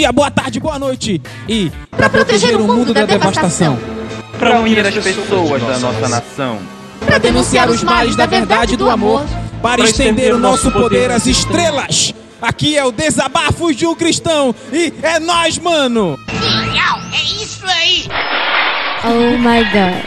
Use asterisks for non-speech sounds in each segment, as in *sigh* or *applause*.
dia, boa tarde, boa noite. E para proteger o mundo da devastação, Para unir as pessoas da nossa nação. para denunciar os males da verdade e do amor, para estender o nosso poder às estrelas. Aqui é o Desabafos de um Cristão e é nós, mano. Oh my god.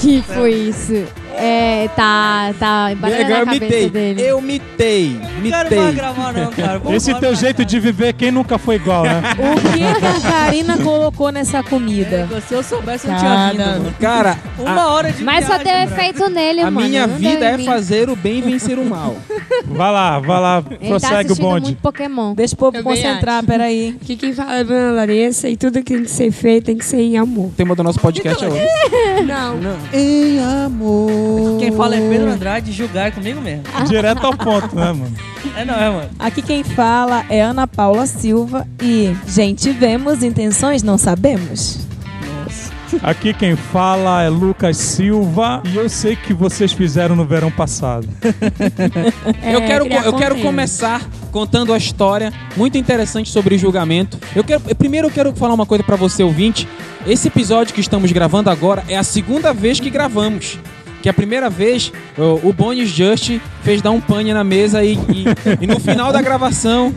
Que foi isso? É, tá, tá embaralhando Legal, a eu cabeça mitei. dele. Eu mitei, Não quero mais mitei. gravar não, cara. Esse embora teu jeito de viver, quem nunca foi igual, né? *laughs* O que que a Karina colocou nessa comida? Se eu soubesse, eu não tinha vindo, Cara, mano. Cara, Uma hora de Mas só viagem, deu efeito nele, a mano. minha não vida em é mim. fazer o bem e vencer o mal. *laughs* Vai lá, vai lá, Ele tá prossegue o assistindo bonde. muito Pokémon. Deixa o povo Também concentrar, peraí. *laughs* Que quem fala é a Dona Larissa e tudo que tem que ser feito tem que ser em amor. O tema do nosso podcast é outro. Não. Em amor. Quem fala é Pedro Andrade, julgar é comigo mesmo. Direto ao ponto, né, mano? É não, é, mano. Aqui quem fala é Ana Paula Silva e, gente, vemos, intenções não sabemos. Aqui quem fala é Lucas Silva e eu sei que vocês fizeram no verão passado. *laughs* eu quero, eu quero começar contando a história muito interessante sobre julgamento. Eu quero, primeiro eu quero falar uma coisa pra você ouvinte. Esse episódio que estamos gravando agora é a segunda vez que gravamos. Que a primeira vez o, Bonis Just fez dar um pane na mesa e, e- e no final da gravação,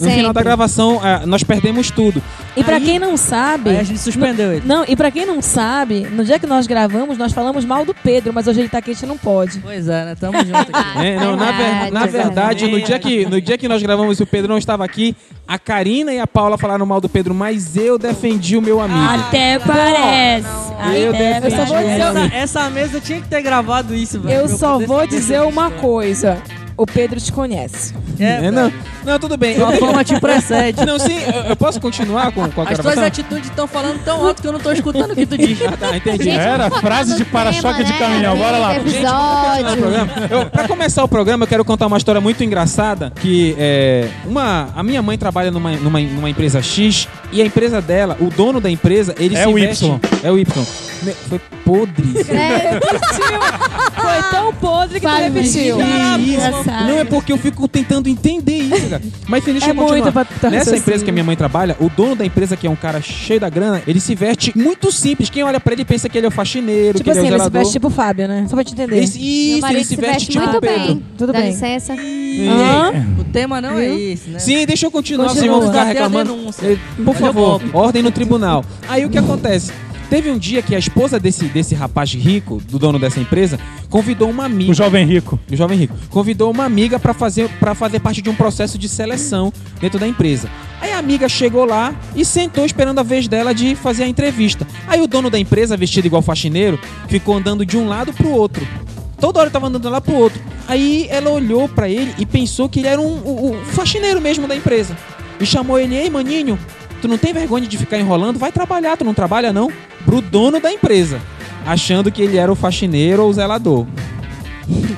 no final da gravação, ah, nós perdemos tudo. E pra Aí- quem não sabe. Aí a gente suspendeu ele. Não, e pra quem não sabe, no dia que nós gravamos, nós falamos mal do Pedro, mas hoje ele tá aqui, a gente não pode. Pois é, né? Tamo junto aqui. *laughs* É, não, na, ver- Verdade, na é verdade, no dia, que, no dia que nós gravamos e o Pedro não estava aqui, a Karina e a Paula falaram mal do Pedro, mas eu defendi o meu amigo. Até parece. Aí Eu deve, eu só vou defendi. dizer, Essa, essa mesa tinha que ter gravado isso, velho. eu só vou dizer se uma coisa. O Pedro te conhece. É, É, não, não, tudo bem. A fama te precede. *laughs* Não, sim, eu, eu posso continuar com, com a As tuas gravação? atitudes estão falando tão alto que eu não tô escutando o que tu diz. Ah, tá, entendi. Gente, Era vamos frase de para-choque de tema, caminhão, né, bora lá. Gente, Episódio. programa. Eu, pra começar o programa, eu quero contar uma história muito engraçada. Que é. Uma, a minha mãe trabalha numa, numa, numa empresa X e a empresa dela, o dono da empresa, ele É se o veste- Y. É o Y. Foi podre. isso. É, Foi tão podre que tu Fala, repetiu. Isso? Não é porque eu fico tentando entender isso, cara. Mas enfim, deixa É muito pra tu Nessa raciocínio. empresa que a minha mãe trabalha, o dono da empresa, que é um cara cheio da grana, ele se veste muito simples. Quem olha pra ele pensa que ele é o faxineiro, Tipo que ele assim, é o ele se zelador. veste tipo o Fábio, né? Só pra te entender. Ele se- Meu isso, ele marido se veste, tipo muito Pedro. bem. Tudo Dá bem. licença. Hã? O tema não é esse, né? Sim, deixa eu continuar, Continua. vocês vão ficar reclamando. Por favor, ordem no tribunal. Aí o que acontece? Teve um dia que a esposa desse, desse rapaz rico, do dono dessa empresa, convidou uma amiga. O jovem rico. O jovem rico convidou uma amiga pra fazer para fazer parte de um processo de seleção dentro da empresa. Aí a amiga chegou lá e sentou esperando a vez dela de fazer a entrevista. Aí o dono da empresa, vestido igual faxineiro, ficou andando de um lado pro outro. Toda hora tava andando um lado pro outro. Aí ela olhou pra ele e pensou que ele era um, o- o faxineiro mesmo da empresa. E chamou ele, ei maninho, tu não tem vergonha de ficar enrolando? Vai trabalhar, tu não trabalha não? Pro dono da empresa. Achando que ele era o faxineiro ou o zelador.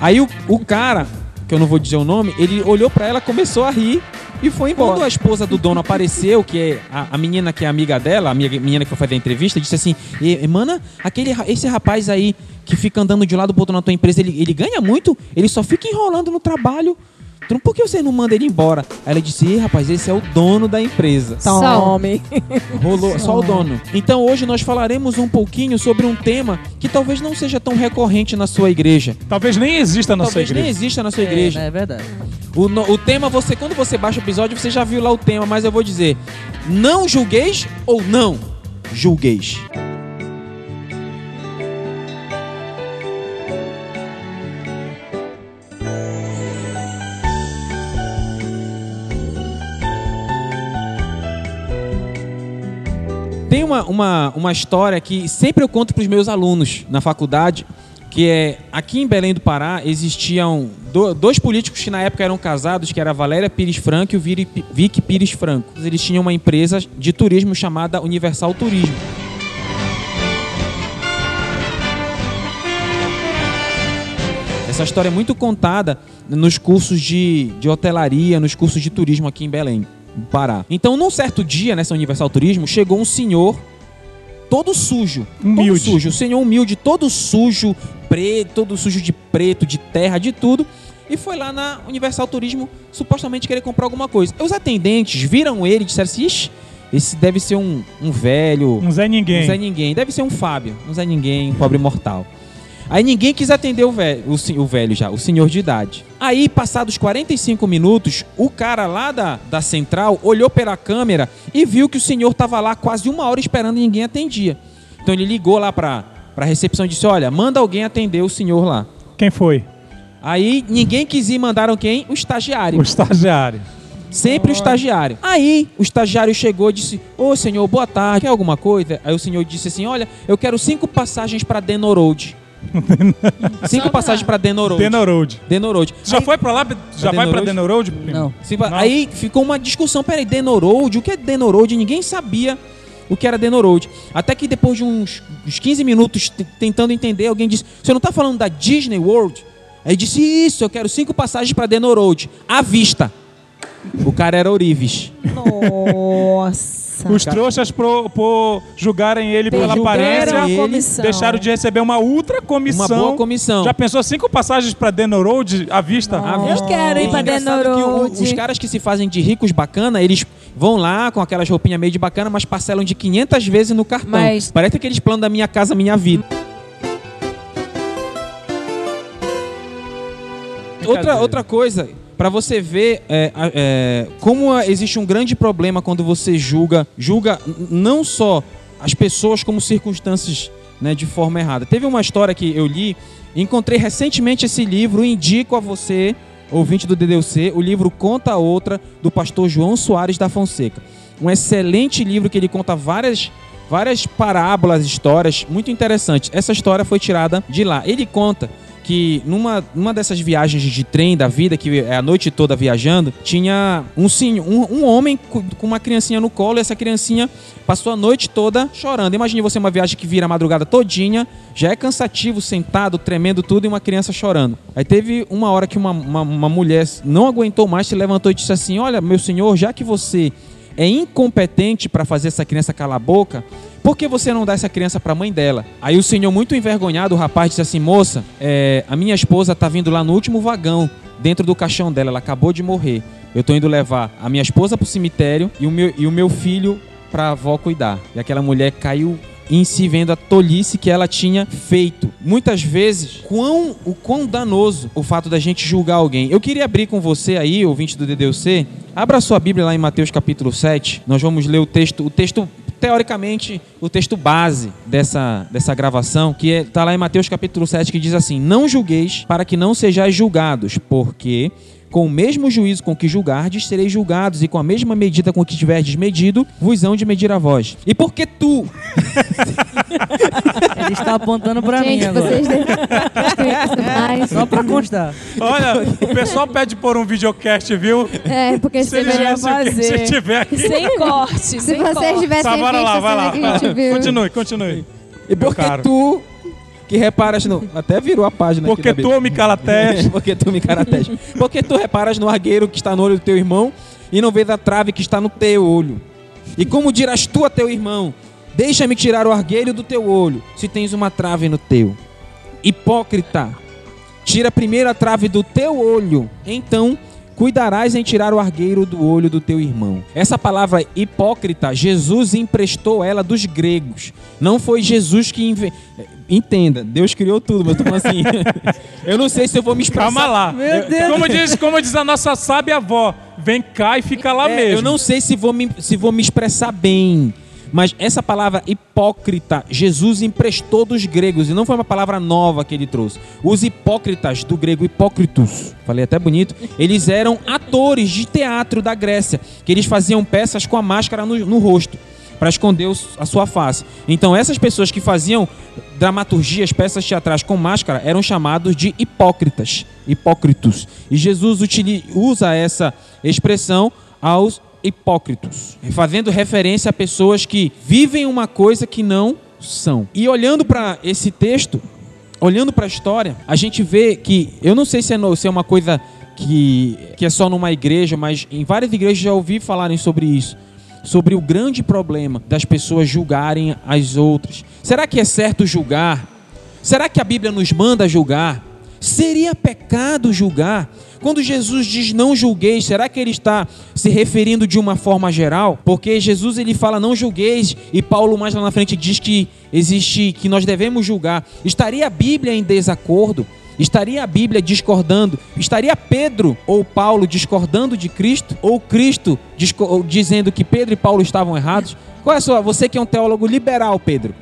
Aí o, o cara, que eu não vou dizer o nome, ele olhou pra ela, começou a rir e foi embora. Quando a esposa do dono apareceu, que é a, a menina que é amiga dela, a amiga, menina que foi fazer a entrevista, disse assim: "E, Mana, aquele, esse rapaz aí que fica andando de lado pro outro na tua empresa, ele, ele ganha muito? Ele só fica enrolando no trabalho. Não- Por que você não manda ele embora? Aí ela disse: "Ih, rapaz, esse é o dono da empresa. Tome. Rolou só o dono. Então hoje nós falaremos um pouquinho sobre um tema que talvez não seja tão recorrente na sua igreja. Talvez nem exista na sua talvez nem igreja. exista na sua É, igreja. É, verdade. O, no- o tema, você, quando você baixa o episódio, você já viu lá o tema, mas eu vou dizer: não julgueis ou não julgueis. Uma, uma, uma história que sempre eu conto para os meus alunos na faculdade, que é aqui em Belém do Pará existiam do- dois políticos que na época eram casados, que era Valéria Pires Franco e o Vic Pires Franco. Eles tinham uma empresa de turismo chamada Universal Turismo. Essa história é muito contada nos cursos de, de hotelaria, nos cursos de turismo aqui em Belém, Pará. Então, num certo dia, nessa Universal Turismo, chegou um senhor todo sujo. Humilde. Todo sujo. O senhor humilde, todo sujo, preto, todo sujo de preto, de terra, de tudo. e foi lá na Universal Turismo supostamente querer comprar alguma coisa. Os atendentes viram ele e disseram assim: Ixi, esse deve ser um, um velho. Um Zé Ninguém. Um Zé Ninguém. Deve ser um Fábio. Um Zé Ninguém, um pobre mortal. Aí ninguém quis atender o velho, o, o velho já, o senhor de idade. Aí, passados 45 minutos, o cara lá da, da central olhou pela câmera e viu que o senhor estava lá quase uma hora esperando e ninguém atendia. Então ele ligou lá pra, pra recepção e disse: Olha, manda alguém atender o senhor lá. Quem foi? Aí ninguém quis ir, mandaram quem? O estagiário. O estagiário. Sempre o estagiário. Aí o estagiário chegou e disse: Ô senhor, boa tarde, quer alguma coisa? Aí o senhor disse assim: Olha, eu quero cinco passagens para Denoroad. *laughs* cinco passagens para Denoroad. Denoroad. Denoroad. Já Aí- foi pra lá? Já vai pra Denoroad? Não. Cinco- Não. Aí ficou uma discussão: peraí, Denoroad, o que é Denoroad? Ninguém sabia o que era Denoroad. Até que depois de uns, uns 15 minutos tentando entender, alguém disse: Você não tá falando da Disney World? Aí disse: Isso, eu quero cinco passagens para Denoroad. À vista. O cara era Orives. Nossa. Os trouxas pro, por julgarem ele pela aparência, deixaram de receber uma ultra comissão. Uma boa comissão. Já pensou cinco passagens pra Denoroad à vista? À Eu vista. quero ir pra que o- Denoroad. os caras que se fazem de ricos bacana, eles vão lá com aquelas roupinhas meio de bacana, mas parcelam de 500 vezes no cartão. Mas- Parece aqueles planos da minha casa, minha vida. Outra, outra coisa, pra você ver é, é, como existe um grande problema quando você julga, julga não só as pessoas como circunstâncias né, de forma errada. Teve uma história que eu li, encontrei recentemente esse livro, indico a você, ouvinte do DDC, o livro Conta Outra, do pastor João Soares da Fonseca. Um excelente livro que ele conta várias várias parábolas, histórias muito interessantes. Essa história foi tirada de lá. Ele conta que numa, numa dessas viagens de trem da vida, que é a noite toda viajando, tinha um, um, um homem co- com uma criancinha no colo e essa criancinha passou a noite toda chorando. Imagine você uma viagem que vira a madrugada todinha, já é cansativo, sentado, tremendo tudo e uma criança chorando. Aí teve uma hora que uma, uma, uma mulher não aguentou mais, se levantou e disse assim: Olha, meu senhor, já que você é incompetente para fazer essa criança calar a boca, por que você não dá essa criança para a mãe dela? Aí o senhor, muito envergonhado, o rapaz disse assim: Moça, é, a minha esposa tá vindo lá no último vagão, dentro do caixão dela, ela acabou de morrer. Eu tô indo levar a minha esposa pro cemitério e o meu, e o meu filho pra avó cuidar. E aquela mulher caiu em si vendo a tolice que ela tinha feito. Muitas vezes, quão, o quão danoso o fato da gente julgar alguém. Eu queria abrir com você aí, ouvinte do DDC, abra sua Bíblia lá em Mateus capítulo 7. Nós vamos ler o texto, o texto teoricamente, o texto base dessa, dessa gravação, que está lá em Mateus capítulo 7, que diz assim: Não julgueis para que não sejais julgados, porque com o mesmo juízo com que julgardes, sereis julgados, e com a mesma medida com que tiverdes medido, vos hão de medir a vós. E porque tu, *laughs* Ele está apontando pra mim Gente, agora. vocês devem ter mais. *laughs* Só pra constar. Olha, o pessoal pede por um videocast, viu? É, porque Se se, ele deveria se, se fazer. tiver aqui. Sem *laughs* corte, se sem vocês corte. tivessem Tá, bora lá, vai lá. Continue, continue. e porque tu que reparas no. Até virou a página *laughs* Porque tu me calatés. Porque tu me caratege. Porque tu reparas no argueiro que está no olho do teu irmão e não vês a trave que está no teu olho. E como dirás tu a teu irmão: Deixa-me tirar o argueiro do teu olho, se tens uma trave no teu. Hipócrita, tira primeiro a trave do teu olho, então cuidarás em tirar o argueiro do olho do teu irmão. Essa palavra hipócrita, Jesus emprestou ela dos gregos. Não foi Jesus que inve... Entenda, Deus criou tudo, mas eu tô falando assim. *laughs* eu não sei se eu vou me expressar. Calma lá. Meu Deus. Como diz, como diz a nossa sábia avó, vem cá e fica lá É, mesmo. Eu não sei se vou, me, se vou me expressar bem. Mas essa palavra hipócrita, Jesus emprestou dos gregos e não foi uma palavra nova que ele trouxe. Os hipócritas, do grego hipócritos, falei até bonito, eles eram atores de teatro da Grécia, que eles faziam peças com a máscara no, no rosto para esconder a sua face. Então essas pessoas que faziam dramaturgias, peças teatrais com máscara, eram chamados de hipócritas, hipócritos. E Jesus usa essa expressão aos hipócritos, fazendo referência a pessoas que vivem uma coisa que não são. E olhando para esse texto, olhando para a história, a gente vê que eu não sei se é, no- se é uma coisa que, que é só numa igreja, mas em várias igrejas já ouvi falarem sobre isso. Sobre o grande problema das pessoas julgarem as outras. Será que é certo julgar? Será que a Bíblia nos manda julgar? Seria pecado julgar? Quando Jesus diz não julgueis, será que ele está se referindo de uma forma geral? Porque Jesus ele fala não julgueis e Paulo mais lá na frente diz que existe que nós devemos julgar. Estaria a Bíblia em desacordo? Estaria a Bíblia discordando? Estaria Pedro ou Paulo discordando de Cristo? Ou Cristo dizendo que Pedro e Paulo estavam errados? Qual é a sua? Você que é um teólogo liberal, Pedro.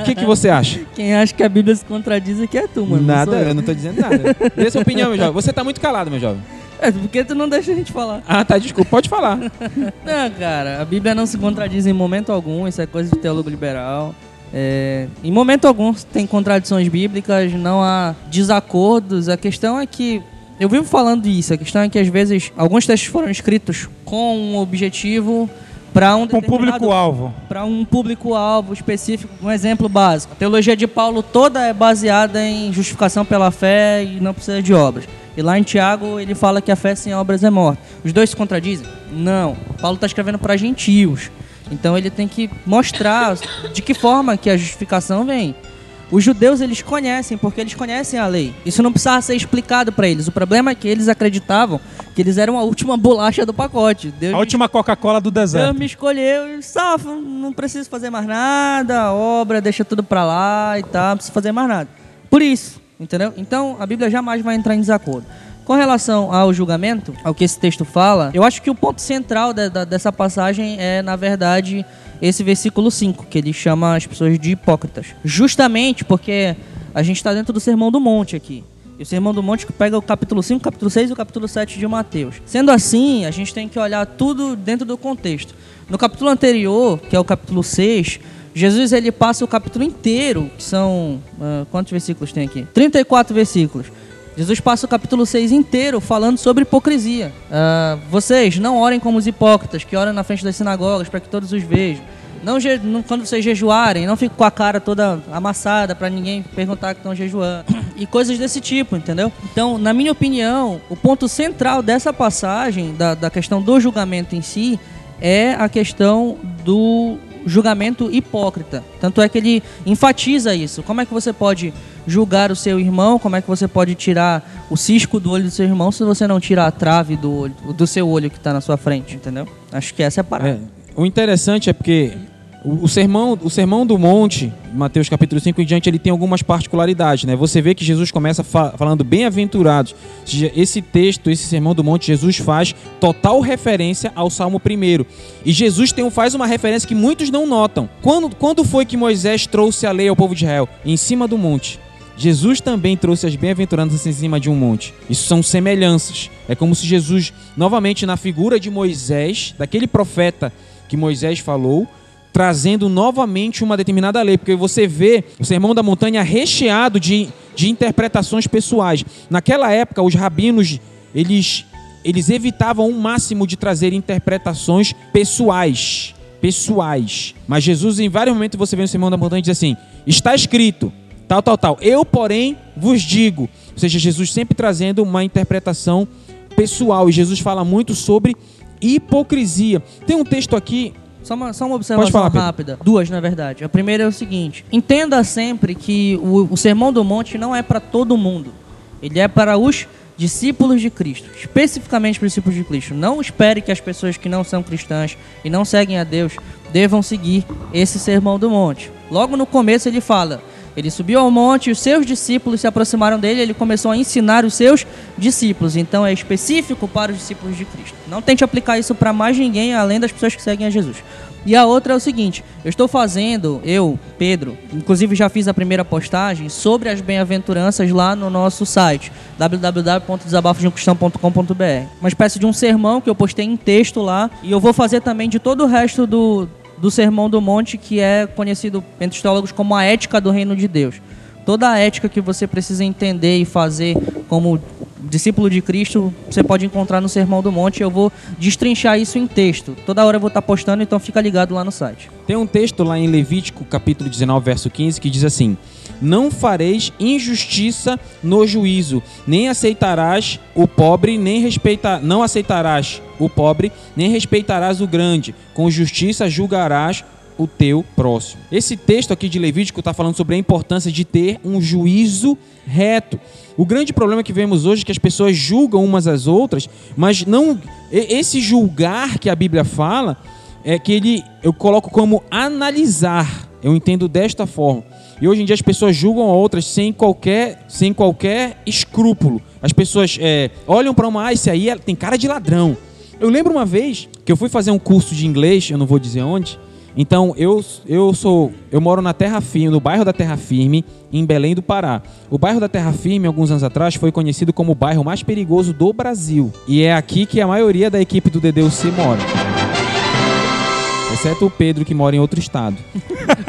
O que, que você acha? Quem acha que a Bíblia se contradiz aqui é tu, mano. nada, eu. eu não tô dizendo nada. Dê sua opinião, meu jovem. Você tá muito calado, meu jovem. É, porque tu não deixa a gente falar. Ah, tá, desculpa, pode falar. Não, cara, a Bíblia não se contradiz em momento algum, isso é coisa de teólogo liberal. É, em momento algum tem contradições bíblicas, não há desacordos. A questão é que. Eu vivo falando isso, a questão é que às vezes alguns textos foram escritos com um objetivo para um Com público-alvo. para um público-alvo específico. Um exemplo básico. A teologia de Paulo toda é baseada em justificação pela fé e não precisa de obras. E lá em Tiago ele fala que a fé sem obras é morta. Os dois se contradizem? Não. Paulo está escrevendo para gentios. Então ele tem que mostrar de que forma que a justificação vem. Os judeus eles conhecem, porque eles conhecem a lei. Isso não precisava ser explicado para eles. O problema é que eles acreditavam que eles eram a última bolacha do pacote. Deus A última Coca-Cola do Deus deserto. me escolheu e safo, não preciso fazer mais nada, obra, deixa tudo pra lá e tal, não preciso fazer mais nada. Por isso, entendeu? Então a Bíblia jamais vai entrar em desacordo. Com relação ao julgamento, ao que esse texto fala, eu acho que o ponto central da- da- dessa passagem é, na verdade, esse versículo 5, que ele chama as pessoas de hipócritas. Justamente porque a gente está dentro do Sermão do Monte aqui. E o Sermão do Monte que pega o capítulo 5, o capítulo 6 e o capítulo 7 de Mateus. Sendo assim, a gente tem que olhar tudo dentro do contexto. No capítulo anterior, que é o capítulo 6, Jesus ele passa o capítulo inteiro, que são. ah, quantos versículos tem aqui? 34 versículos. Jesus passa o capítulo 6 inteiro falando sobre hipocrisia. Ah, vocês não orem como os hipócritas, que oram na frente das sinagogas para que todos os vejam. Não, não- quando vocês jejuarem, não fiquem com a cara toda amassada para ninguém perguntar que estão jejuando. E coisas desse tipo, entendeu? Então, na minha opinião, o ponto central dessa passagem, da, da questão do julgamento em si, é a questão do julgamento hipócrita. Tanto é que ele enfatiza isso. Como é que você pode julgar o seu irmão? Como é que você pode tirar o cisco do olho do seu irmão se você não tira a trave do, olho, do seu olho que está na sua frente, entendeu? Acho que essa é a parada. É, o interessante é porque o, sermão, o sermão do monte, Mateus capítulo 5 em diante, ele tem algumas particularidades, né? Você vê que Jesus começa fa- falando bem-aventurados. Esse texto, esse sermão do monte, Jesus faz total referência ao Salmo 1 E Jesus tem, faz uma referência que muitos não notam. Quando, quando foi que Moisés trouxe a lei ao povo de Israel? Em cima do monte. Jesus também trouxe as bem-aventuranças em cima de um monte. Isso são semelhanças. É como se Jesus, novamente na figura de Moisés, daquele profeta que Moisés falou, trazendo novamente uma determinada lei. Porque você vê o Sermão da Montanha recheado de, de interpretações pessoais. Naquela época, os rabinos, eles, eles evitavam o máximo de trazer interpretações pessoais. Pessoais. Mas Jesus, em vários momentos, você vê no Sermão da Montanha, diz assim: está escrito, tal, tal, tal. Eu, porém, vos digo. Ou seja, Jesus sempre trazendo uma interpretação pessoal. E Jesus fala muito sobre hipocrisia. Tem um texto aqui. Só uma, só uma observação rápida. Duas, na verdade. A primeira é o seguinte: entenda sempre que o, o Sermão do Monte não é para todo mundo. Ele é para os discípulos de Cristo, especificamente para os discípulos de Cristo. Não espere que as pessoas que não são cristãs e não seguem a Deus devam seguir esse Sermão do Monte. Logo no começo ele fala: ele subiu ao monte os seus discípulos se aproximaram dele, ele começou a ensinar os seus discípulos. Então é específico para os discípulos de Cristo. Não tente aplicar isso para mais ninguém além das pessoas que seguem a Jesus. E a outra é o seguinte: eu estou fazendo, eu, Pedro, inclusive já fiz a primeira postagem sobre as bem-aventuranças lá no nosso site www.desabafosdeumcristão.com.br. Uma espécie de um sermão que eu postei em texto lá e eu vou fazer também de todo o resto do, do Sermão do Monte, que é conhecido entre os teólogos como a ética do reino de Deus. Toda a ética que você precisa entender e fazer como discípulo de Cristo, você pode encontrar no Sermão do Monte. Eu vou destrinchar isso em texto. Toda hora eu vou estar postando, então fica ligado lá no site. Tem um texto lá em Levítico, capítulo 19, verso 15, que diz assim: Não fareis injustiça no juízo, nem aceitarás o pobre, nem respeita, não aceitarás o pobre, nem respeitarás o grande. Com justiça julgarás o teu próximo. Esse texto aqui de Levítico está falando sobre a importância de ter um juízo reto. O grande problema que vemos hoje é que as pessoas julgam umas às outras, mas não esse julgar que a Bíblia fala é que ele eu coloco como analisar. Eu entendo desta forma. E hoje em dia as pessoas julgam outras sem qualquer, sem qualquer escrúpulo. As pessoas é, olham para uma, ah, esse aí ela tem cara de ladrão. Eu lembro uma vez que eu fui fazer um curso de inglês, eu não vou dizer onde. Então eu, eu sou, eu moro na Terra Firme, no bairro da Terra Firme, em Belém do Pará. O bairro da Terra Firme, alguns anos atrás, foi conhecido como o bairro mais perigoso do Brasil. E é aqui que a maioria da equipe do DDUC mora. Exceto o Pedro, que mora em outro estado.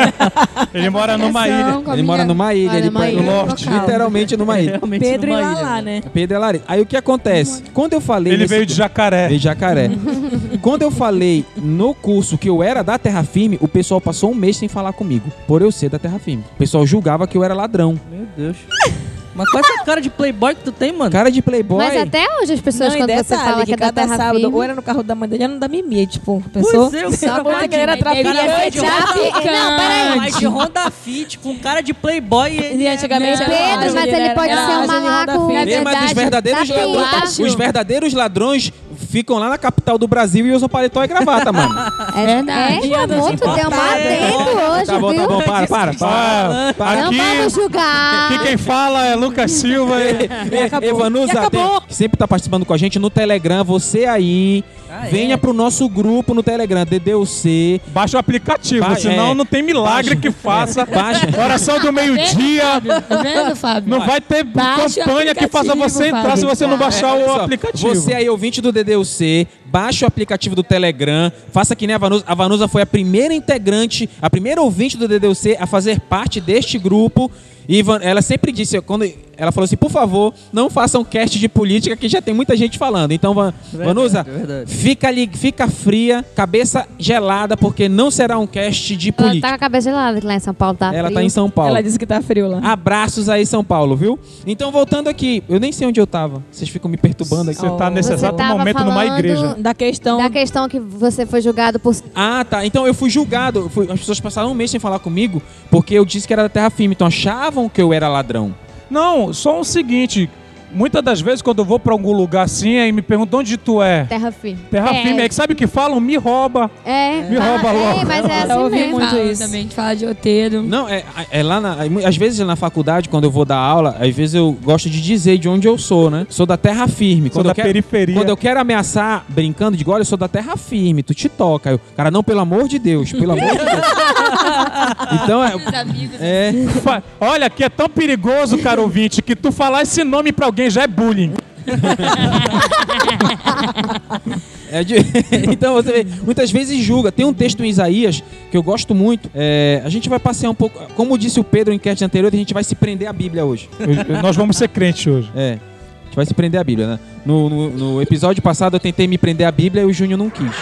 *laughs* Ele mora numa ilha. Ele mora numa ilha, Olha, ele uma pode- ilha norte. local. literalmente numa ilha. Realmente Pedro numa ilha, velho. né? Pedro é Larido. Aí o que acontece? Quando eu falei. Ele veio de Jacaré. Veio de Jacaré. *laughs* Quando eu falei no curso que eu era da Terra Firme, o pessoal passou um mês sem falar comigo, por eu ser da Terra Firme. O pessoal julgava que eu era ladrão. Meu Deus. *laughs* Mas qual essa cara de playboy que tu tem, mano? Cara de playboy. Mas até hoje as pessoas, Não, quando você fala que é da cada terra sábado, firme... ou era no carro da mãe dele, era no da Mimi, tipo, pensou? Pois é, o Só cara porque vai ele era de- traficante. de traficante. Não, peraí. Vai de Honda Fit com cara de playboy e ele E é- antigamente Pedro, era mas ágil, ele era- pode era ser um Honda malaco. Na mas os verdade, verdadeiros, tá ladrões, os verdadeiros ladrões ficam lá na capital do Brasil e usam paletó e gravata, mano. *laughs* É verdade. É, amor, tu deu uma adendo hoje, tá bom, viu? tá bom, para, para, para. Ah, Não aqui, vamos julgar. aqui quem fala é Lucas Silva. e- *laughs* Evanusa, E acabou. tem- que sempre tá participando com a gente no Telegram. Você aí, Ah, é? venha pro nosso grupo no Telegram, DDUC. Baixa o aplicativo, Ba- senão é. não tem milagre Baixa. que faça. Baixa. Oração do meio-dia. Tá vendo, Fábio? Não vai ter Baixa campanha que faça você entrar Fábio. se você não baixar o só, aplicativo. Você aí, ouvinte do DDUC, baixe o aplicativo do Telegram, faça que nem a Vanusa. A Vanusa foi a primeira integrante, a primeira ouvinte do DDUC a fazer parte deste grupo. E ela sempre disse, quando ela falou assim, por favor, não façam cast de política que já tem muita gente falando. Então, Van, Vanusa, verdade. fica ali, fica fria, cabeça gelada, porque não será um cast de Ela tá política. com a cabeça gelada, lá em São Paulo tá Ela frio. tá em São Paulo. Ela disse que tá frio lá. Abraços aí, São Paulo, viu? Então, voltando aqui, eu nem sei onde eu tava. Vocês ficam me perturbando aqui. Você tá nesse Você exato momento numa igreja. Da questão. Da questão que você foi julgado por... Ah, tá. Então eu fui julgado. Eu fui- As pessoas passaram um mês sem falar comigo porque eu disse que era da terra firme. Então achavam que eu era ladrão. Não, só o seguinte. Muitas das vezes, quando eu vou pra algum lugar assim, aí me perguntam onde tu é. Terra firme. Terra É. firme, é que sabe o que falam? Me rouba. É. Me rouba é, logo. mas é *laughs* assim ouvi mesmo. muito Fala isso. também, de fala de roteiro. Não, é, é lá na. Às vezes na faculdade, quando eu vou dar aula, às vezes eu gosto de dizer de onde eu sou, né? Sou da terra firme. Sou Quando da eu quero, periferia. Quando eu quero ameaçar brincando, digo, olha, eu sou da terra firme, tu te toca. Eu, cara, não, pelo amor de Deus, pelo amor de Deus. *laughs* então, é, Os amigos. é, Fa- Olha, aqui é tão perigoso, caro ouvinte, que tu falar esse nome pra alguém já é bullying. *laughs* É de- *laughs* então você vê, muitas vezes julga. Tem um texto em Isaías que eu gosto muito. É, a gente vai passear um pouco. Como disse o Pedro em enquete anterior, a gente vai se prender à Bíblia hoje. Nós vamos ser crentes hoje. É. A gente vai se prender à Bíblia, né? No, no- no episódio passado eu tentei me prender à Bíblia e o Júnior não quis.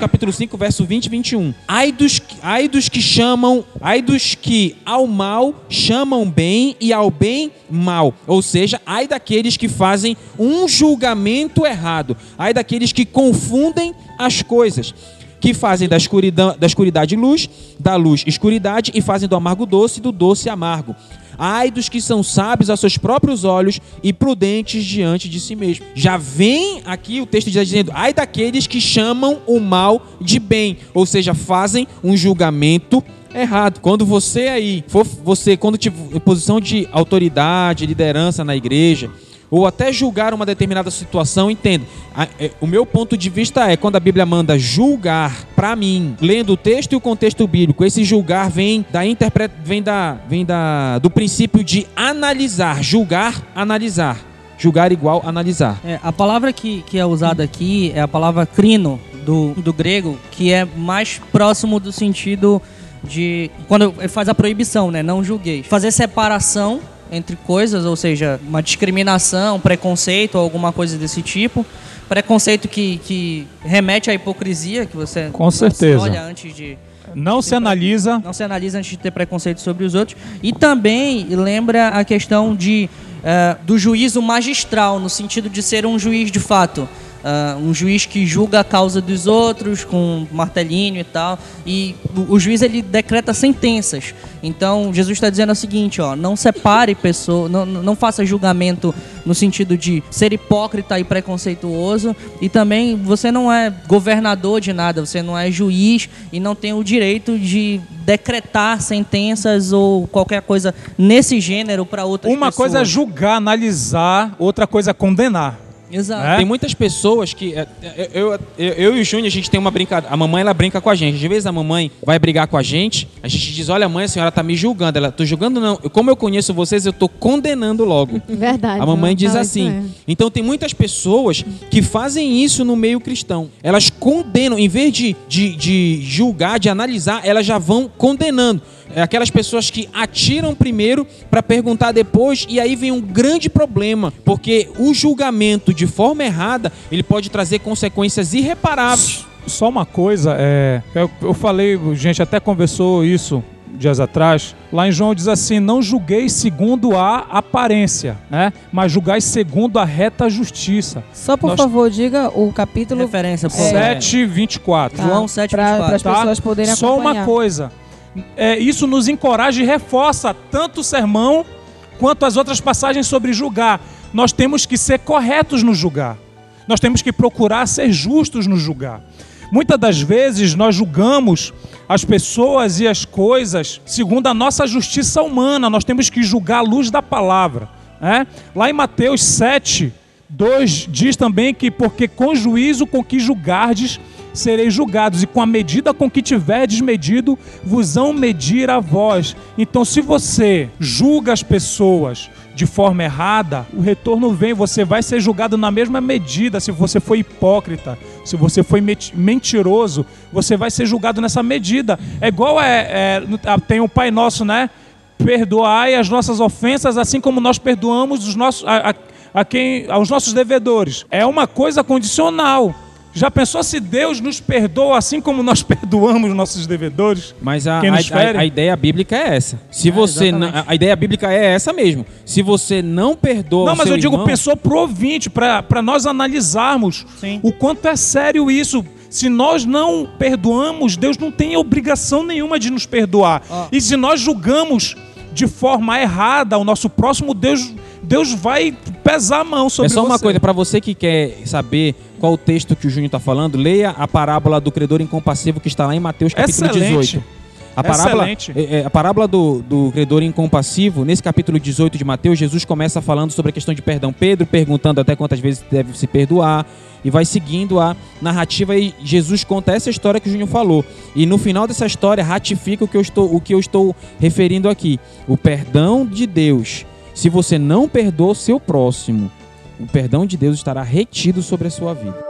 Capítulo 5, verso 20 e 21. Ai dos, ai dos que chamam, ai dos que ao mal chamam bem e ao bem mal. Ou seja, ai daqueles que fazem um julgamento errado. Ai daqueles que confundem as coisas. Que fazem da escuridão, da escuridade luz, da luz escuridade e fazem do amargo doce do doce amargo. Ai dos que são sábios aos seus próprios olhos e prudentes diante de si mesmo. Já vem aqui o texto dizendo: ai daqueles que chamam o mal de bem, ou seja, fazem um julgamento errado. Quando você aí for você quando tiver posição de autoridade, liderança na igreja, ou até julgar uma determinada situação, entenda. A- é, O meu ponto de vista é quando a Bíblia manda julgar para mim, lendo o texto e o contexto bíblico, esse julgar vem da interpre... vem da vem da do princípio de analisar, julgar, analisar. Julgar igual analisar. É, a palavra que, que é usada aqui é a palavra crino, do, do grego, que é mais próximo do sentido de. Quando faz a proibição, né? Não julgueis. Fazer separação entre coisas, ou seja, uma discriminação, preconceito ou alguma coisa desse tipo. Preconceito que, que remete à hipocrisia, que você Com não se certeza. olha antes de. Não se analisa. Não se analisa antes de ter preconceito sobre os outros. E também lembra a questão de eh, do juízo magistral, no sentido de ser um juiz de fato. Ah, um juiz que julga a causa dos outros com martelinho e tal. E o, o juiz ele decreta sentenças. Então Jesus está dizendo o seguinte: ó, não separe pessoas, não, não faça julgamento no sentido de ser hipócrita e preconceituoso. E também você não é governador de nada, você não é juiz e não tem o direito de decretar sentenças ou qualquer coisa nesse gênero para outras Uma pessoas. coisa é julgar, analisar, outra coisa é condenar. Exato. É? Tem muitas pessoas que. é, Eu, eu, eu, eu e o Júnior, a gente tem uma brincadeira. A mamãe, ela brinca com a gente. Às vezes a mamãe vai brigar com a gente, a gente diz: Olha, mãe, a senhora tá me julgando. Ela, tô julgando não. Como eu conheço vocês, eu tô condenando logo. Verdade. A mamãe ela diz assim. Então tem muitas pessoas que fazem isso no meio cristão. Elas condenam, em vez de, de, de julgar, de analisar, elas já vão condenando. É aquelas pessoas que atiram primeiro para perguntar depois, e aí vem um grande problema, porque o julgamento de forma errada ele pode trazer consequências irreparáveis. Só uma coisa, é, eu, eu falei, gente até conversou isso dias atrás. Lá em João diz assim: Não julgueis segundo a aparência, né? Mas julgai segundo a reta justiça. Só por Nós- favor, diga o capítulo Referência, por É. 7, 24. Tá, João 7, pra, 24. as tá? pessoas poderem Só uma acompanhar. coisa. É, isso nos encoraja e reforça tanto o sermão quanto as outras passagens sobre julgar. Nós temos que ser corretos no julgar. Nós temos que procurar ser justos no julgar. Muitas das vezes nós julgamos as pessoas e as coisas segundo a nossa justiça humana. Nós temos que julgar à luz da palavra. né? Lá em Mateus 7, 2 diz também que porque com juízo com que julgardes sereis julgados, e com a medida com que tiverdes medido, vos hão medir a vós. Então, se você julga as pessoas de forma errada, o retorno vem, você vai ser julgado na mesma medida. Se você foi hipócrita, se você foi mentiroso, você vai ser julgado nessa medida. É igual é, é, tem o Pai Nosso, né? Perdoai as nossas ofensas, assim como nós perdoamos os nossos, a, a- a quem, aos nossos devedores. É uma coisa condicional. Já pensou se Deus nos perdoa assim como nós *laughs* perdoamos nossos devedores? Mas a, Quem a, a- a ideia bíblica é essa. Se É, você não, a ideia bíblica é essa mesmo. Se você não perdoa Não, mas seu eu digo, irmão, pensou pro ouvinte, para nós analisarmos Sim. o quanto é sério isso. Se nós não perdoamos, Deus não tem obrigação nenhuma de nos perdoar. Ó. E se nós julgamos de forma errada o nosso próximo, Deus, Deus vai pesar a mão sobre É só uma você. coisa, para você que quer saber qual o texto que o Júnior está falando, leia a parábola do credor incompassivo que está lá em Mateus capítulo Excelente. 18. A parábola, é, é, a parábola do, do credor incompassivo, nesse capítulo 18 de Mateus, Jesus começa falando sobre a questão de perdão. Pedro perguntando até quantas vezes deve se perdoar, e vai seguindo a narrativa e Jesus conta essa história que o Júnior falou. E no final dessa história ratifica o que eu estou, o que eu estou referindo aqui. O perdão de Deus. Se você não perdoa o seu próximo, o perdão de Deus estará retido sobre a sua vida.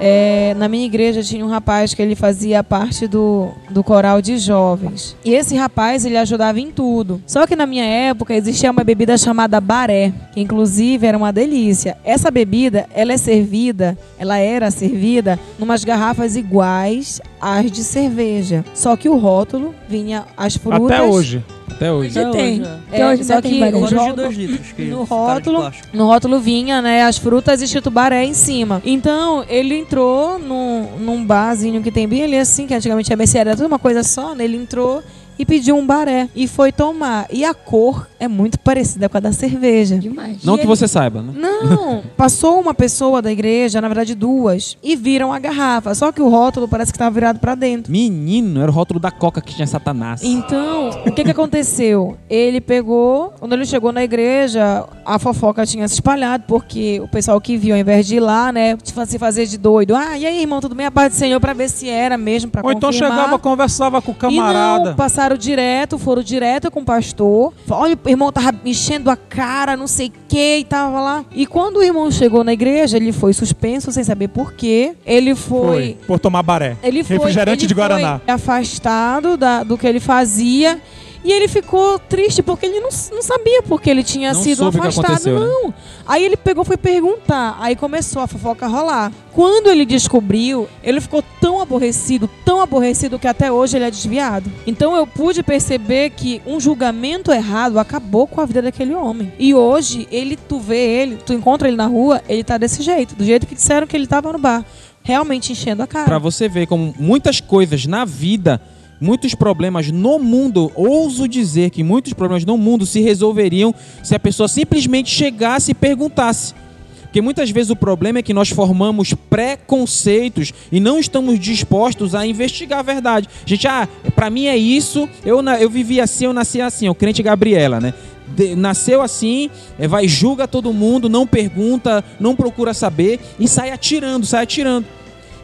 É, na minha igreja tinha um rapaz que ele fazia parte do, do coral de jovens. E esse rapaz, ele ajudava em tudo. Só que na minha época existia uma bebida chamada baré, que inclusive era uma delícia. Essa bebida, ela é servida, ela era servida numas garrafas iguais às de cerveja. Só que o rótulo vinha as frutas. Até hoje. Até hoje. Ainda tem. hoje, Até É, hoje só tem que Agora os de 2 litros. Que no de rótulo, no rótulo vinha, né, as frutas escrito baré em cima. Então, ele entrou num, num barzinho que tem bem ali assim, que antigamente a mercearia era tudo uma coisa só, né? Ele entrou e pediu um baré e foi tomar. E a cor é muito parecida com a da cerveja. Demais. Não E que ele- você saiba, né? Não, *laughs* passou uma pessoa da igreja, na verdade duas, e viram a garrafa. Só que o rótulo parece que estava virado para dentro. Menino, era o rótulo da Coca que tinha Satanás. Então, o que que aconteceu? Ele pegou, quando ele chegou na igreja, a fofoca tinha se espalhado, porque o pessoal que viu, ao invés de ir lá, né, se fazer de doido, ah, e aí, irmão, tudo bem? A paz do Senhor, pra ver se era mesmo, pra Ou então confirmar. chegava, conversava com o E camarada. não, passaram direto, foram direto com o pastor. Olha, o irmão tava enchendo a cara, não sei o que, e tava lá. E quando o irmão chegou na igreja, ele foi suspenso, sem saber por quê. Ele foi Foi. Por tomar baré. ele foi, Refrigerante ele de Guaraná. foi afastado da- do que ele fazia E ele ficou triste porque ele não, não sabia porque ele tinha Não sido afastado. né? não. Aí ele pegou foi perguntar. Aí começou a fofoca a rolar. Quando ele descobriu, ele ficou tão aborrecido, tão aborrecido que até hoje ele é desviado. Então eu pude perceber que um julgamento errado acabou com a vida daquele homem. E hoje, ele, tu vê ele, tu encontra ele na rua, ele tá desse jeito, do jeito que disseram que ele tava no bar. Realmente enchendo a cara. Pra você ver como muitas coisas na vida, muitos problemas no mundo, ouso dizer que muitos problemas no mundo se resolveriam se a pessoa simplesmente chegasse e perguntasse. Porque muitas vezes o problema é que nós formamos preconceitos e não estamos dispostos a investigar a verdade. Gente, ah, pra mim é isso, eu, eu vivi assim, eu nasci assim, o crente Gabriela, né? De- nasceu assim, é, vai, julga todo mundo, não pergunta, não procura saber e sai atirando, sai atirando.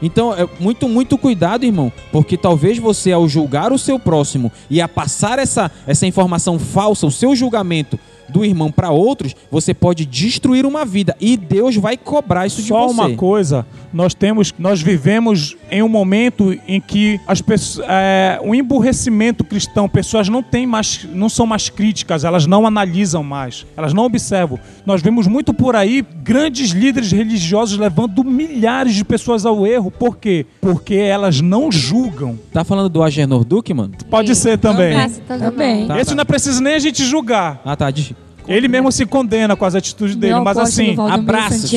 Então, é muito, muito cuidado, irmão, porque talvez você, ao julgar o seu próximo e a passar essa, essa informação falsa, o seu julgamento do irmão para outros, você pode destruir uma vida e Deus vai cobrar isso de Só você. uma coisa, nós temos, nós vivemos em um momento em que as pessoas, é, o emburrecimento cristão, pessoas não têm mais, não são mais críticas, elas não analisam mais, elas não observam. Nós vemos muito por aí grandes líderes religiosos levando milhares de pessoas ao erro, por quê? Porque elas não julgam. Tá falando do Agenor Duque, mano? Pode ser também. Ah, você tá Também. Tá, Esse tá. não é preciso nem a gente julgar. Ah, tá. Ele mesmo se condena com as atitudes dele, mas assim, abraços.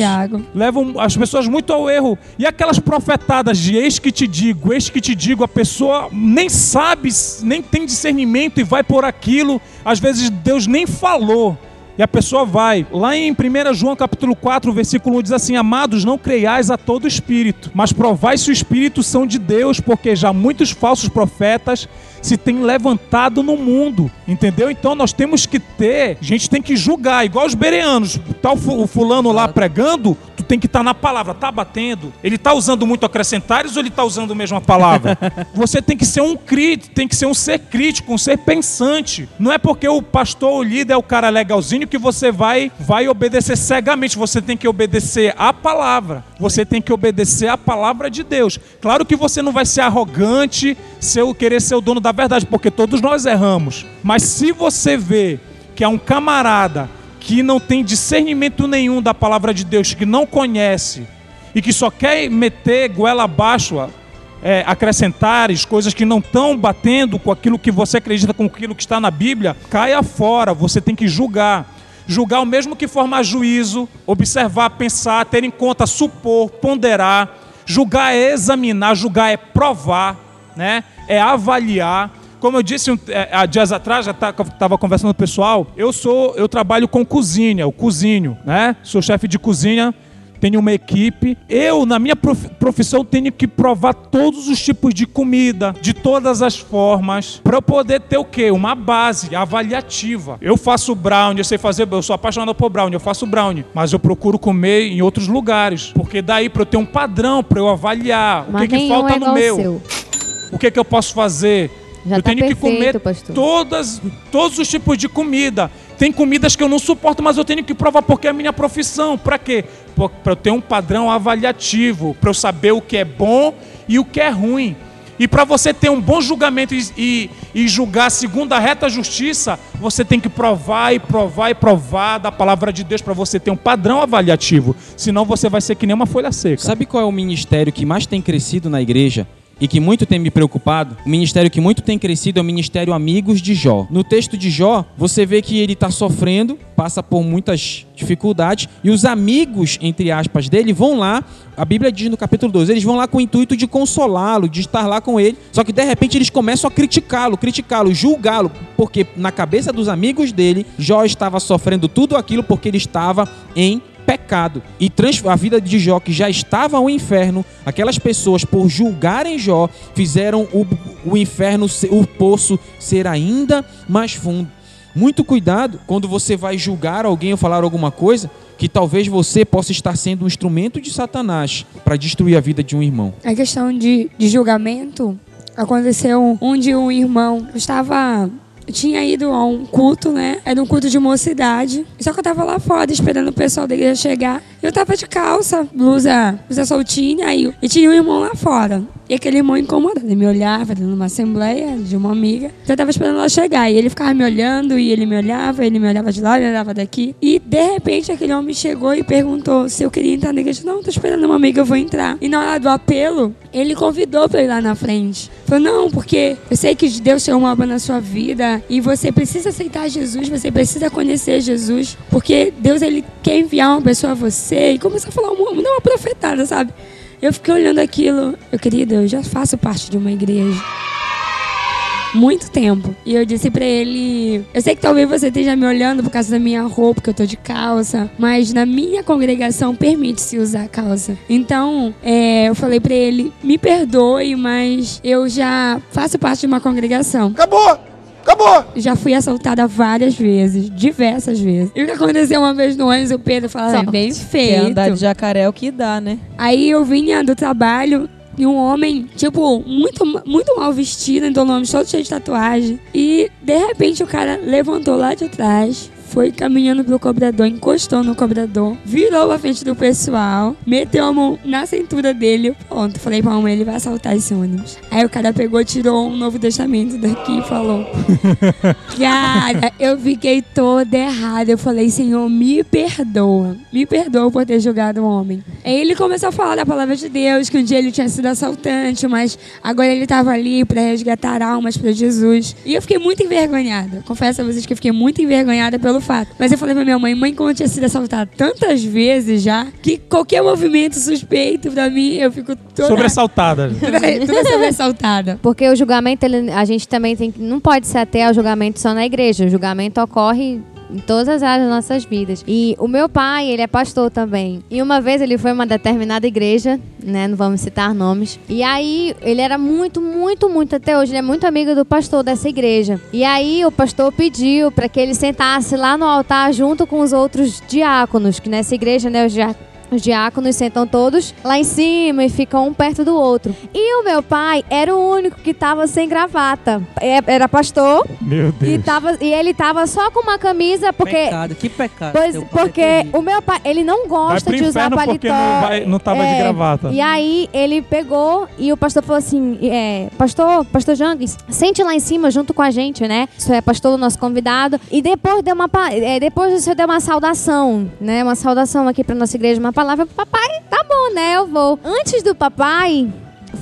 Levam as pessoas muito ao erro. E aquelas profetadas de eis que te digo, eis que te digo, a pessoa nem sabe, nem tem discernimento e vai por aquilo. Às vezes Deus nem falou. E a pessoa vai. Lá em 1 João capítulo 4, versículo 1 diz assim: Amados, não creiais a todo espírito, mas provai se o espírito são de Deus, porque já muitos falsos profetas se têm levantado no mundo. Entendeu? Então nós temos que ter, a gente tem que julgar, igual os bereanos. Tá o fu- o fulano lá pregando, tem que estar na palavra, tá batendo. Ele tá usando muito acrescentares ou ele tá usando mesmo a palavra? *laughs* Você tem que ser um crítico, tem que ser um ser crítico, um ser pensante. Não é porque o pastor, o líder é o cara legalzinho que você vai vai obedecer cegamente. Você tem que obedecer a palavra. Você tem que obedecer a palavra de Deus. Claro que você não vai ser arrogante, ser o querer ser o dono da verdade, porque todos nós erramos. Mas se você vê que é um camarada que não tem discernimento nenhum da palavra de Deus, que não conhece e que só quer meter goela abaixo, é, acrescentares, coisas que não estão batendo com aquilo que você acredita, com aquilo que está na Bíblia, caia fora. Você tem que julgar. Julgar o mesmo que formar juízo, observar, pensar, ter em conta, supor, ponderar. Julgar é examinar, julgar é provar, né? é avaliar. Como eu disse é, há dias atrás, já estava conversando com o pessoal, eu sou, eu trabalho com cozinha, o cozinho, né? Sou chefe de cozinha, tenho uma equipe. Eu, na minha prof- profissão, tenho que provar todos os tipos de comida, de todas as formas, para eu poder ter o quê? Uma base avaliativa. Eu faço brownie, eu sei fazer, eu sou apaixonado por brownie, eu faço brownie, mas eu procuro comer em outros lugares, porque daí para eu ter um padrão, para eu avaliar o Mas é que, que falta é no meu, seu. o que, que eu posso fazer. Já eu tá tenho que comer perfeito, pastor. todas, todos os tipos de comida. Tem comidas que eu não suporto, mas eu tenho que provar porque é a minha profissão. Para quê? Para eu ter um padrão avaliativo, para eu saber o que é bom e o que é ruim. E para você ter um bom julgamento e, e, e julgar segundo a reta justiça, você tem que provar e provar e provar da palavra de Deus para você ter um padrão avaliativo. Senão você vai ser que nem uma folha seca. Sabe qual é o ministério que mais tem crescido na igreja? E que muito tem me preocupado? O ministério que muito tem crescido é o ministério Amigos de Jó. No texto de Jó, você vê que ele está sofrendo, passa por muitas dificuldades, e os amigos, entre aspas, dele vão lá. A Bíblia diz no capítulo 2, eles vão lá com o intuito de consolá-lo, de estar lá com ele. Só que de repente eles começam a criticá-lo, criticá-lo, julgá-lo, porque na cabeça dos amigos dele, Jó estava sofrendo tudo aquilo porque ele estava em pecado e a vida de Jó que já estava ao inferno, aquelas pessoas por julgarem Jó fizeram o, o inferno, o poço ser ainda mais fundo. Muito cuidado quando você vai julgar alguém ou falar alguma coisa que talvez você possa estar sendo um instrumento de Satanás para destruir a vida de um irmão. A questão de, de julgamento aconteceu onde um irmão estava. Tinha ido a um culto, né? Era um culto de mocidade. Só que eu tava lá fora esperando o pessoal da igreja chegar. Eu tava de calça, blusa, blusa soltinha, aí, e tinha um irmão lá fora. E aquele irmão incomodado, ele me olhava de uma assembleia de uma amiga. Então eu tava esperando ela chegar. E ele ficava me olhando, e ele me olhava, ele me olhava de lá, me olhava daqui. E de repente aquele homem chegou e perguntou se eu queria entrar na igreja. Não, tô esperando uma amiga, eu vou entrar. E na hora do apelo, ele convidou pra eu ir lá na frente. Falou, não, porque eu sei que Deus tem uma obra na sua vida e você precisa aceitar Jesus, você precisa conhecer Jesus, porque Deus ele quer enviar uma pessoa a você. E começou a falar não uma profetada, sabe? Eu fiquei olhando aquilo, eu querido, eu já faço parte de uma igreja. Muito tempo. E eu disse pra ele: Eu sei que talvez você esteja me olhando por causa da minha roupa, que eu tô de calça, mas na minha congregação permite-se usar calça. Então, é, eu falei pra ele: Me perdoe, mas eu já faço parte de uma congregação. Acabou! Acabou! Já fui assaltada várias vezes, diversas vezes. E o que aconteceu uma vez no ônibus, o Pedro falou: "É Bem feito. andar de jacaré é o que dá, né? Aí eu vinha do trabalho e um homem, tipo, muito, muito mal vestido, então o nome todo cheio de tatuagem. E de repente o cara levantou lá de trás. Foi caminhando pro cobrador, encostou no cobrador, virou pra frente do pessoal, meteu a mão na cintura dele. Pronto, falei pra mamãe, ele vai assaltar esse ônibus. Aí o cara pegou, tirou um Novo Testamento daqui e falou: *laughs* Cara, eu fiquei toda errada. Eu falei, Senhor, me perdoa. Me perdoa por ter julgado o homem. Aí ele começou a falar da palavra de Deus, que um dia ele tinha sido assaltante, mas agora ele estava ali para resgatar almas para Jesus. E eu fiquei muito envergonhada. Confesso a vocês que eu fiquei muito envergonhada pelo fato. Mas eu falei pra minha mãe, mãe, como eu tinha sido assaltada tantas vezes já, que qualquer movimento suspeito pra mim, eu fico toda... Sobressaltada. toda, toda sobressaltada. Porque o julgamento, ele- a gente também tem que. Não pode se ater ao julgamento só na igreja. O julgamento ocorre em todas as áreas das nossas vidas. E o meu pai, ele é pastor também. E uma vez ele foi a uma determinada igreja, né? Não vamos citar nomes. E aí ele era muito, muito, muito até hoje, ele é muito amigo do pastor dessa igreja. E aí o pastor pediu para que ele sentasse lá no altar junto com os outros diáconos, que nessa igreja, né, os diáconos os diáconos sentam todos lá em cima e ficam um perto do outro. E o meu pai era o único que tava sem gravata. É- Era pastor Meu e, Deus. tava, e ele tava só com uma camisa porque. Pecado, que pecado. Pois, porque o meu pai, ele não Vai gosta pro de usar paletó. porque não, vai, não tava de É, gravata. E aí ele pegou e o pastor falou assim: é, Pastor, pastor Jangues, sente lá em cima junto com a gente, né? Isso é pastor, nosso convidado. E depois deu uma é, depois o senhor deu uma saudação, né? Uma saudação aqui pra nossa igreja, uma palavra pro papai. Tá bom, né? Eu vou. Antes do papai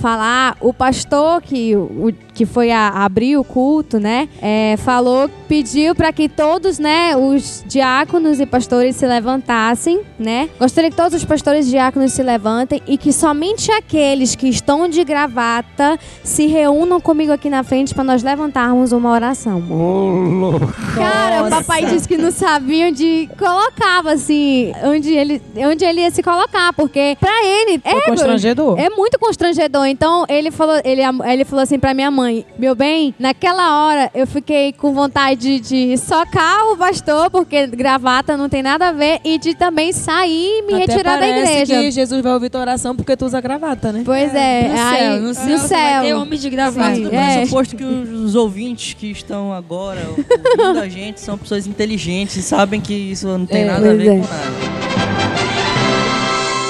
falar, o pastor que, o, que foi a, abrir o culto, né, é, falou, pediu para que todos, né, os diáconos e pastores se levantassem, né. Gostaria que todos os pastores e diáconos se levantem e que somente aqueles que estão de gravata se reúnam comigo aqui na frente para nós levantarmos uma oração. Ô, louco. Cara, o papai disse que não sabia onde colocava, assim, onde ele, onde ele ia se colocar, porque pra ele Foi é, constrangedor. é muito constrangedor. Então ele falou, ele, ele falou assim pra minha mãe: Meu bem, naquela hora eu fiquei com vontade de, socar o pastor, porque gravata não tem nada a ver, e de também sair e me Até retirar da igreja. que Jesus vai ouvir tua oração porque tu usa gravata, né? Pois é, no aí, céu, no céu, só vai ter homem de gravata. Sim, é. pressuposto que os ouvintes que estão agora ouvindo a gente são pessoas inteligentes e sabem que isso não tem É, nada a ver é. com nada.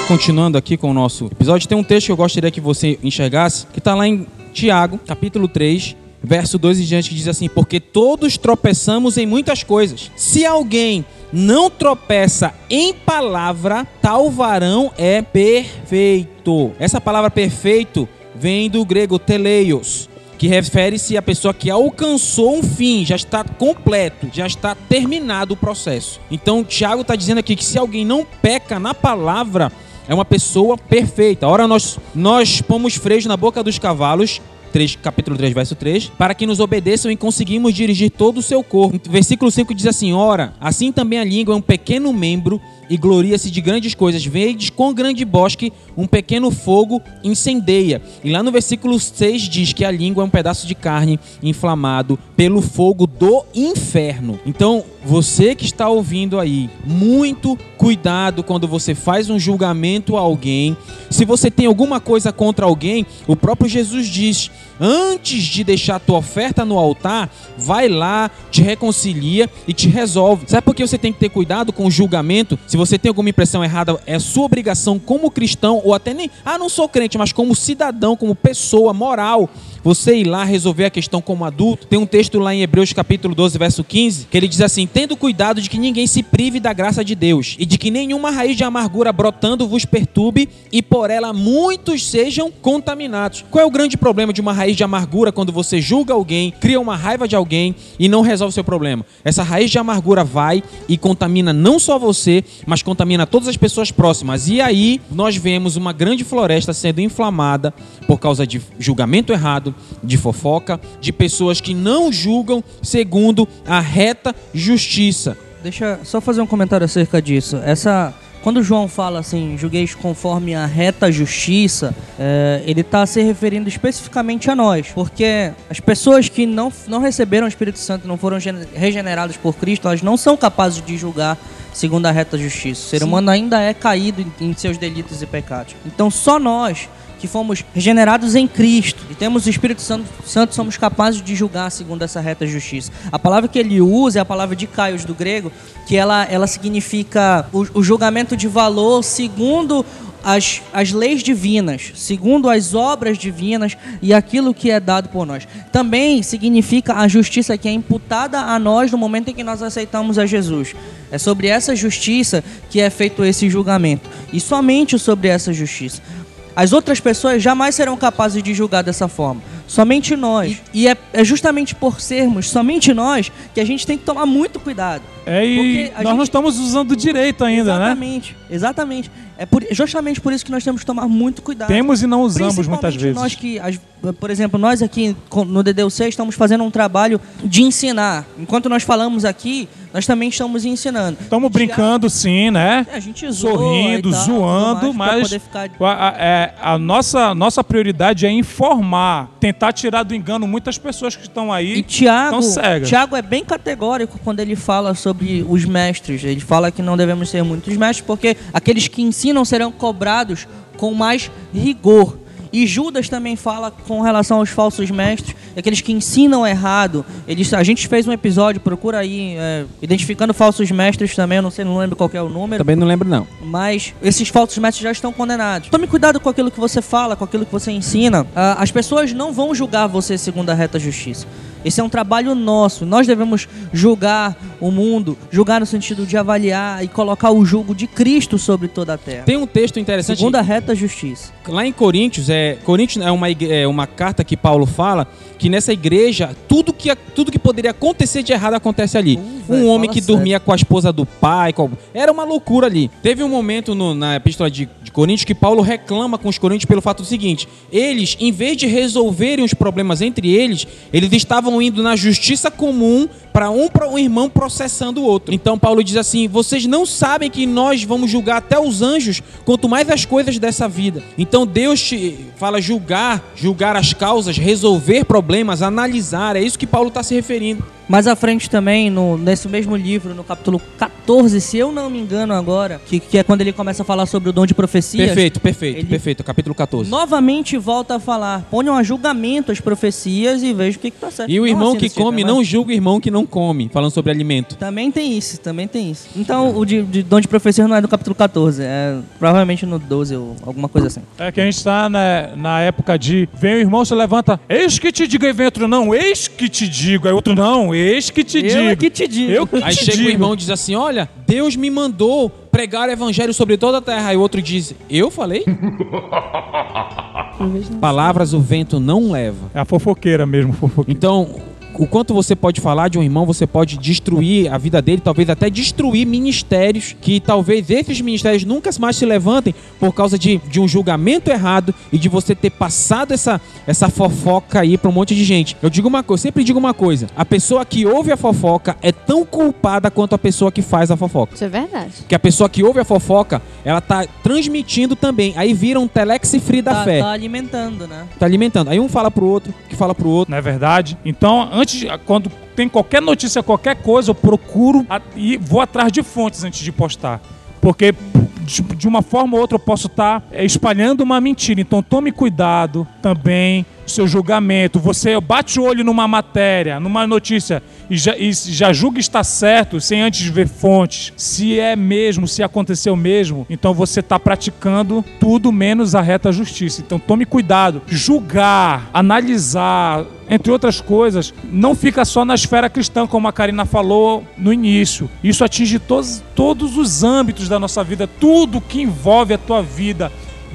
Continuando aqui com o nosso episódio, tem um texto que eu gostaria que você enxergasse, que está lá em Tiago, capítulo 3, verso 2 em diante, que diz assim: Porque todos tropeçamos em muitas coisas. Se alguém não tropeça em palavra, tal varão é perfeito. Essa palavra perfeito vem do grego teleios, que refere-se à pessoa que alcançou um fim, já está completo, já está terminado o processo. Então, Tiago está dizendo aqui que se alguém não peca na palavra, é uma pessoa perfeita. Ora, nós, nós pomos freio na boca dos cavalos. 3, capítulo 3, verso 3, para que nos obedeçam e conseguimos dirigir todo o seu corpo. Versículo 5 diz assim: Ora, assim também a língua é um pequeno membro e gloria-se de grandes coisas. Vedes com grande bosque um pequeno fogo incendeia. E lá no versículo 6 diz que a língua é um pedaço de carne inflamado pelo fogo do inferno. Então, você que está ouvindo aí, muito cuidado quando você faz um julgamento a alguém. Se você tem alguma coisa contra alguém, o próprio Jesus diz antes de deixar a tua oferta no altar, vai lá, te reconcilia e te resolve. Sabe por que você tem que ter cuidado com o julgamento? Se você tem alguma impressão errada, é sua obrigação como cristão, ou até nem, ah, não sou crente, mas como cidadão, como pessoa moral, você ir lá resolver a questão como adulto. Tem um texto lá em Hebreus capítulo 12, verso 15, que ele diz assim: "Tendo cuidado de que ninguém se prive da graça de Deus, e de que nenhuma raiz de amargura brotando vos perturbe, e por ela muitos sejam contaminados." Qual é o grande problema de uma raiz de amargura quando você julga alguém, cria uma raiva de alguém e não resolve o seu problema? Essa raiz de amargura vai e contamina não só você, mas contamina todas as pessoas próximas. E aí nós vemos uma grande floresta sendo inflamada por causa de julgamento errado, de fofoca, de pessoas que não julgam segundo a reta justiça. Deixa só fazer um comentário acerca disso. Essa quando João fala assim, julgueis conforme a reta justiça, é, ele está se referindo especificamente a nós, porque as pessoas que não, não receberam o Espírito Santo, não foram gen- regeneradas por Cristo, elas não são capazes de julgar segundo a reta justiça. O ser humano ainda é caído em, em seus delitos e pecados. Então só nós que fomos regenerados em Cristo e temos o Espírito Santo, Santo, somos capazes de julgar segundo essa reta justiça. A palavra que ele usa é a palavra de Caios do grego, que ela, ela significa o, o julgamento de valor segundo as, as leis divinas, segundo as obras divinas e aquilo que é dado por nós. Também significa a justiça que é imputada a nós no momento em que nós aceitamos a Jesus. É sobre essa justiça que é feito esse julgamento. E somente sobre essa justiça. As outras pessoas jamais serão capazes de julgar dessa forma. Somente nós. E, e é, é justamente por sermos somente nós que a gente tem que tomar muito cuidado. É, e nós não gente- estamos usando direito ainda, né? exatamente, exatamente. É por- justamente por isso que nós temos que tomar muito cuidado. Temos e não usamos muitas vezes. Nós que, as- por exemplo, nós aqui no DDUC estamos fazendo um trabalho de ensinar. Enquanto nós falamos aqui, nós também estamos ensinando. Estamos brincando sim, né? É, a gente zoa Sorrindo, tal, zoando, mas poder ficar- a, a- é, a nossa, nossa prioridade é informar, tentar tirar do engano muitas pessoas que estão aí. E Tiago. Tiago é bem categórico quando ele fala sobre os mestres. Ele fala que não devemos ser muitos mestres, porque aqueles que ensinam serão cobrados com mais rigor. E Judas também fala com relação aos falsos mestres, aqueles que ensinam errado. Eles, a gente fez um episódio, procura aí, é, identificando falsos mestres também, eu não sei, não lembro qual é o número. Também não lembro não. Mas esses falsos mestres já estão condenados. Tome cuidado com aquilo que você fala, com aquilo que você ensina. Ah, as pessoas não vão julgar você segundo a reta justiça. Esse é um trabalho nosso. Nós devemos julgar o mundo, julgar no sentido de avaliar e colocar o julgo de Cristo sobre toda a terra. Tem um texto interessante Segundo a reta justiça. lá em Coríntios, é, Coríntios é uma, é uma carta que Paulo fala que nessa igreja tudo que, tudo que poderia acontecer de errado acontece ali. Uh, um homem fala que sério. dormia com a esposa do pai, com- era uma loucura ali. Teve um momento no- na epístola de, de Coríntios que Paulo reclama com os coríntios pelo fato do seguinte: eles, em vez de resolverem os problemas entre eles, eles estavam indo na justiça comum para um, um irmão processando o outro. Então Paulo diz assim: vocês não sabem que nós vamos julgar até os anjos, quanto mais as coisas dessa vida. Então Deus te fala julgar, julgar as causas, resolver problemas, analisar. É isso que Paulo está se referindo. Mais à frente também, no, nesse mesmo livro, no capítulo 14, se eu não me engano agora, que, que é quando ele começa a falar sobre o dom de profecias. Perfeito, perfeito, Ele- perfeito. Capítulo 14. Novamente volta a falar, ponham a julgamento as profecias e veja o que, que tá certo. E o Não irmão assim que come não julga o irmão que não come, falando sobre alimento. Também tem isso, também tem isso. Então, o de, de dom de profecias não é no capítulo 14, é provavelmente no 12 ou alguma coisa assim. É que a gente está na, na época de vem o irmão, se levanta, eis que te digo, aí vem outro, não, eis que te digo, aí outro, não, eis que te digo. Eu é que te digo. Eu que Aí te chega digo. o irmão e diz assim: Olha, Deus me mandou pregar o evangelho sobre toda a terra. Aí o outro diz: Eu falei? *laughs* Palavras o vento não leva. É a fofoqueira mesmo, fofoqueira. Então, o quanto você pode falar de um irmão, você pode destruir a vida dele, talvez até destruir ministérios, que talvez esses ministérios nunca mais se levantem por causa de, de um julgamento errado e de você ter passado essa, essa fofoca aí pra um monte de gente. Eu digo uma coisa, sempre digo uma coisa: a pessoa que ouve a fofoca é tão culpada quanto a pessoa que faz a fofoca. Isso é verdade. Que a pessoa que ouve a fofoca, ela tá transmitindo também. Aí vira um telex free da tá, fé. tá alimentando, né? Tá alimentando. Aí um fala pro outro, que fala pro outro. Não é verdade? Então, antes quando tem qualquer notícia, qualquer coisa, eu procuro e vou atrás de fontes antes de postar. Porque de, uma forma ou outra eu posso estar espalhando uma mentira. Então tome cuidado também seu julgamento, você bate o olho numa matéria, numa notícia e já, e já julga estar certo sem antes ver fontes, se é mesmo, se aconteceu mesmo, então você está praticando tudo menos a reta justiça. Então tome cuidado. Julgar, analisar, entre outras coisas, não fica só na esfera cristã, como a Karina falou no início. Isso atinge todos, todos os âmbitos da nossa vida, tudo que envolve a tua vida,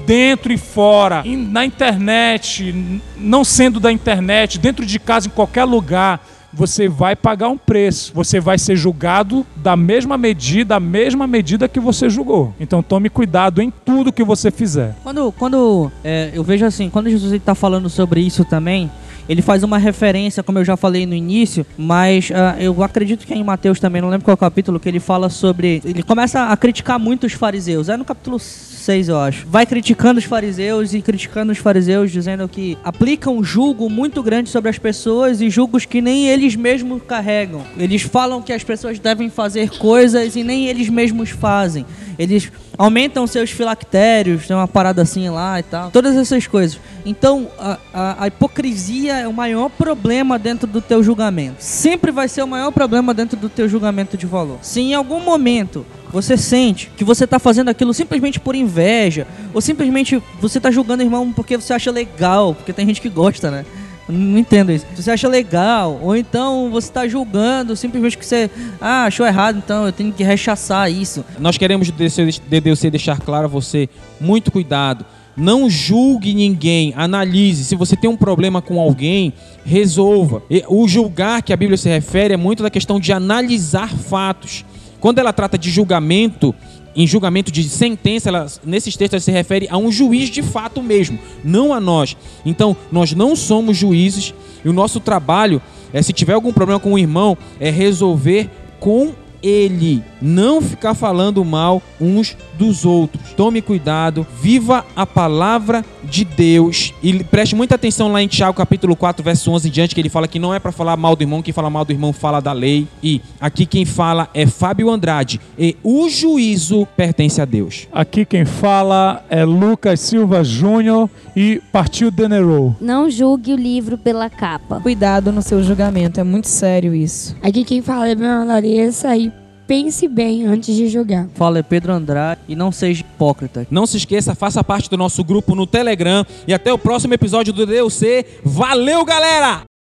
dentro e fora, na internet, não sendo da internet, dentro de casa, em qualquer lugar. Você vai pagar um preço. Você vai ser julgado da mesma medida, a mesma medida que você julgou. Então tome cuidado em tudo que você fizer. Quando, quando é, eu vejo assim, quando Jesus está falando sobre isso também, ele faz uma referência, como eu já falei no início, mas ah, eu acredito que é em Mateus também, não lembro qual capítulo, que ele fala sobre. Ele começa a criticar muito os fariseus. É no capítulo 6, eu acho. Vai criticando os fariseus e criticando os fariseus, dizendo que aplicam um julgo muito grande sobre as pessoas e julgos que nem eles mesmos carregam. Eles falam que as pessoas devem fazer coisas e nem eles mesmos fazem. Eles aumentam seus filactérios, tem uma parada assim lá e tal. Todas essas coisas. Então, a, a- a hipocrisia é o maior problema dentro do teu julgamento. Sempre vai ser o maior problema dentro do teu julgamento de valor. Se em algum momento você sente que você está fazendo aquilo simplesmente por inveja, ou simplesmente você está julgando o irmão porque você acha legal, porque tem gente que gosta, né? Não entendo isso. Se você acha legal, ou então você está julgando simplesmente que você ah, achou errado, então eu tenho que rechaçar isso. Nós queremos, DDC, deixar claro a você, muito cuidado. Não julgue ninguém, analise. Se você tem um problema com alguém, resolva. O julgar que a Bíblia se refere é muito da questão de analisar fatos. Quando ela trata de julgamento, em julgamento de sentença, ela, nesses textos ela se refere a um juiz de fato mesmo, não a nós. Então, nós não somos juízes e o nosso trabalho é, se tiver algum problema com o irmão, é resolver com ele, não ficar falando mal uns dos outros. Tome cuidado, viva a palavra de Deus e preste muita atenção lá em Tiago capítulo 4, verso 11 em diante, que ele fala que não é para falar mal do irmão, quem fala mal do irmão fala da lei. E aqui quem fala é Fábio Andrade e o juízo pertence a Deus. Aqui quem fala é Lucas Silva Júnior e partiu Denerou. Não julgue o livro pela capa. Cuidado no seu julgamento, é muito sério isso. Aqui quem fala é Bruna Larissa e pense bem antes de julgar. Fala é Pedro Andrade e não seja hipócrita. Não se esqueça, faça parte do nosso grupo no Telegram e até o próximo episódio do DUC. Valeu, galera!